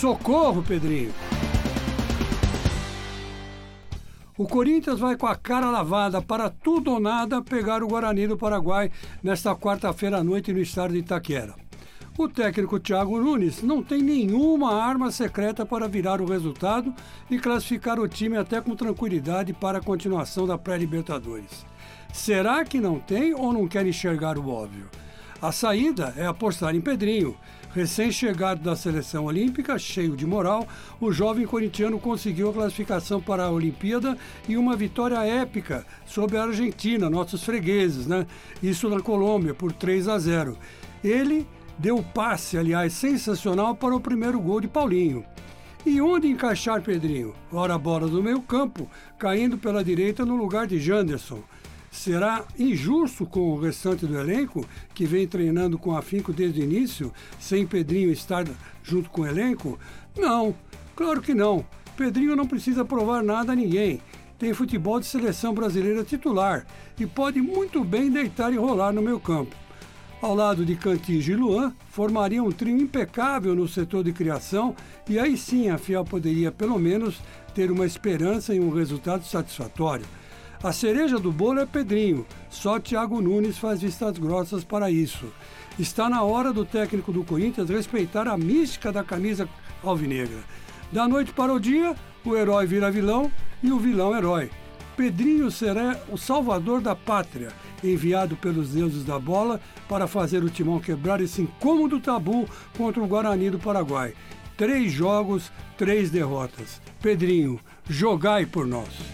Socorro, Pedrinho! O Corinthians vai com a cara lavada para tudo ou nada pegar o Guarani do Paraguai nesta quarta-feira à noite no estádio de Itaquera. O técnico Thiago Nunes não tem nenhuma arma secreta para virar o resultado e classificar o time até com tranquilidade para a continuação da pré-Libertadores. Será que não tem ou não quer enxergar o óbvio? A saída é apostar em Pedrinho. Recém-chegado da seleção olímpica, cheio de moral, o jovem corintiano conseguiu a classificação para a Olimpíada e uma vitória épica sobre a Argentina, nossos fregueses, né? Isso na Colômbia, por 3 a 0. Ele deu passe, aliás, sensacional para o primeiro gol de Paulinho. E onde encaixar Pedrinho? Ora bola do meio campo, caindo pela direita no lugar de Janderson. Será injusto com o restante do elenco, que vem treinando com afinco desde o início, sem Pedrinho estar junto com o elenco? Não, claro que não. Pedrinho não precisa provar nada a ninguém. Tem futebol de seleção brasileira titular e pode muito bem deitar e rolar no meu campo. Ao lado de Cantígio e Luan, formaria um trio impecável no setor de criação e aí sim a Fiel poderia pelo menos ter uma esperança em um resultado satisfatório. A cereja do bolo é Pedrinho, só Thiago Nunes faz vistas grossas para isso. Está na hora do técnico do Corinthians respeitar a mística da camisa alvinegra. Da noite para o dia, o herói vira vilão e o vilão herói. Pedrinho será o salvador da pátria, enviado pelos deuses da bola para fazer o timão quebrar esse incômodo tabu contra o Guarani do Paraguai. Três jogos, três derrotas. Pedrinho, jogai por nós.